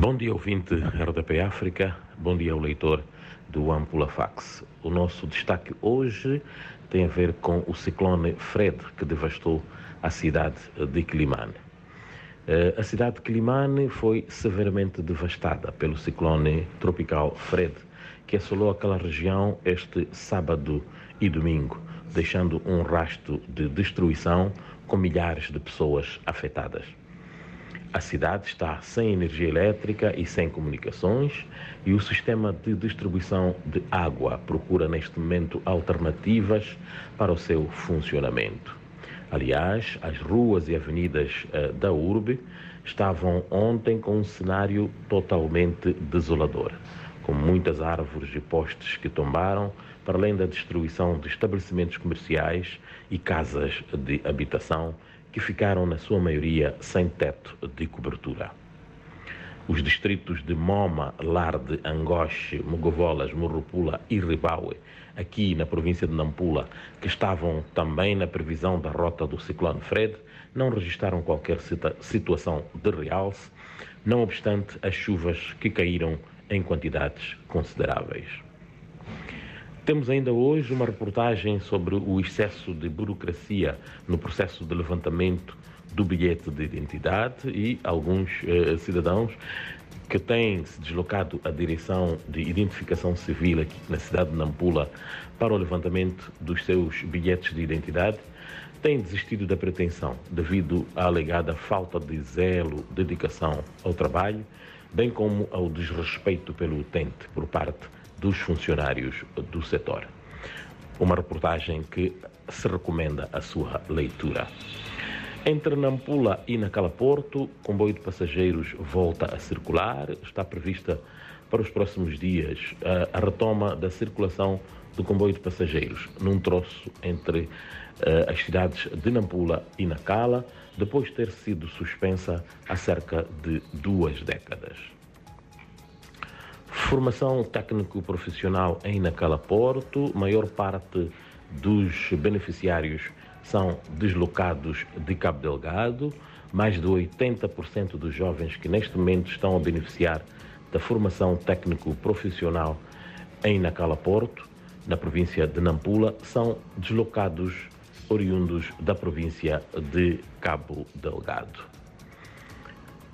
Bom dia, ouvinte RDP África. Bom dia ao leitor do Ampula Fax. O nosso destaque hoje tem a ver com o ciclone Fred que devastou a cidade de Quilimane. Eh, a cidade de Quilimane foi severamente devastada pelo ciclone tropical Fred, que assolou aquela região este sábado e domingo, deixando um rasto de destruição com milhares de pessoas afetadas. A cidade está sem energia elétrica e sem comunicações e o sistema de distribuição de água procura neste momento alternativas para o seu funcionamento. Aliás, as ruas e avenidas uh, da urbe estavam ontem com um cenário totalmente desolador, com muitas árvores e postes que tombaram, para além da destruição de estabelecimentos comerciais e casas de habitação que ficaram, na sua maioria, sem teto de cobertura. Os distritos de Moma, Larde, Angoche, Mogovolas, Morropula e Ribaue, aqui na província de Nampula, que estavam também na previsão da rota do ciclone Fred, não registraram qualquer situação de realce, não obstante as chuvas que caíram em quantidades consideráveis. Temos ainda hoje uma reportagem sobre o excesso de burocracia no processo de levantamento do bilhete de identidade e alguns eh, cidadãos que têm se deslocado à direção de identificação civil aqui na cidade de Nampula para o levantamento dos seus bilhetes de identidade têm desistido da pretensão devido à alegada falta de zelo, dedicação ao trabalho, bem como ao desrespeito pelo utente por parte dos funcionários do setor. Uma reportagem que se recomenda a sua leitura. Entre Nampula e Nacalaporto, comboio de passageiros volta a circular. Está prevista para os próximos dias a, retoma da circulação do comboio de passageiros num troço entre uh, as cidades de Nampula e Nacala, depois de ter sido suspensa há cerca de duas décadas. Formação técnico-profissional em Nacala Porto, maior parte dos beneficiários são deslocados de Cabo Delgado, mais de 80% dos jovens que neste momento estão a beneficiar da formação técnico-profissional em Nacala Porto, na província de Nampula, são deslocados oriundos da província de Cabo Delgado.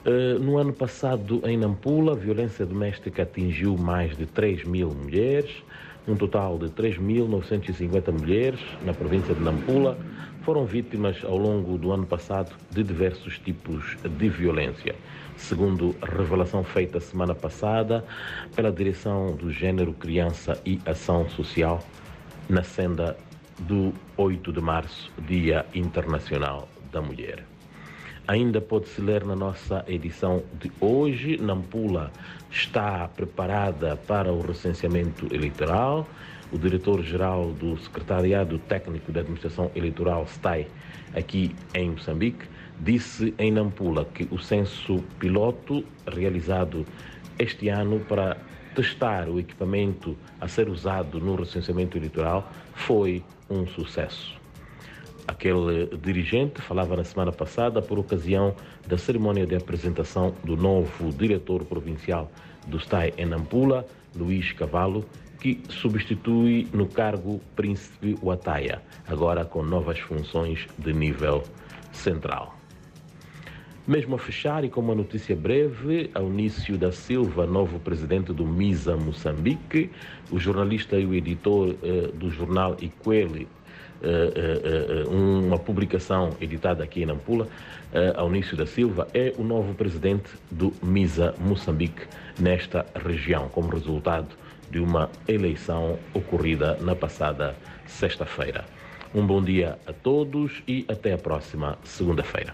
Eh, no ano passado, em Nampula, a violência doméstica atingiu mais de 3 mil mulheres, um total de 3.950 mulheres na província de Nampula foram vítimas ao longo do ano passado de diversos tipos de violência, segundo a revelação feita semana passada pela Direção do Gênero, Criança e Ação Social na senda do 8 de março, Dia Internacional da Mulher. Ainda pode-se ler na nossa edição de hoje. Nampula está preparada para o recenseamento eleitoral. O diretor-geral do Secretariado Técnico da Administração Eleitoral, STAI, aqui em Moçambique, disse em Nampula que o censo piloto realizado este ano para testar o equipamento a ser usado no recenseamento eleitoral foi um sucesso. Aquele dirigente falava na semana passada por ocasião da cerimônia de apresentação do novo diretor provincial do STAI em Nampula, Luís Cavalo, que substitui no cargo Príncipe Wataia, agora com novas funções de nível central. Mesmo a fechar e com uma notícia breve, Aunício da Silva, novo presidente do MISA Moçambique, o jornalista e o editor eh, do jornal Iquele, uma publicação editada aqui em Nampula, Aunício da Silva, é o novo presidente do MISA Moçambique nesta região, como resultado de uma eleição ocorrida na passada sexta-feira. Um bom dia a todos e até a próxima segunda-feira.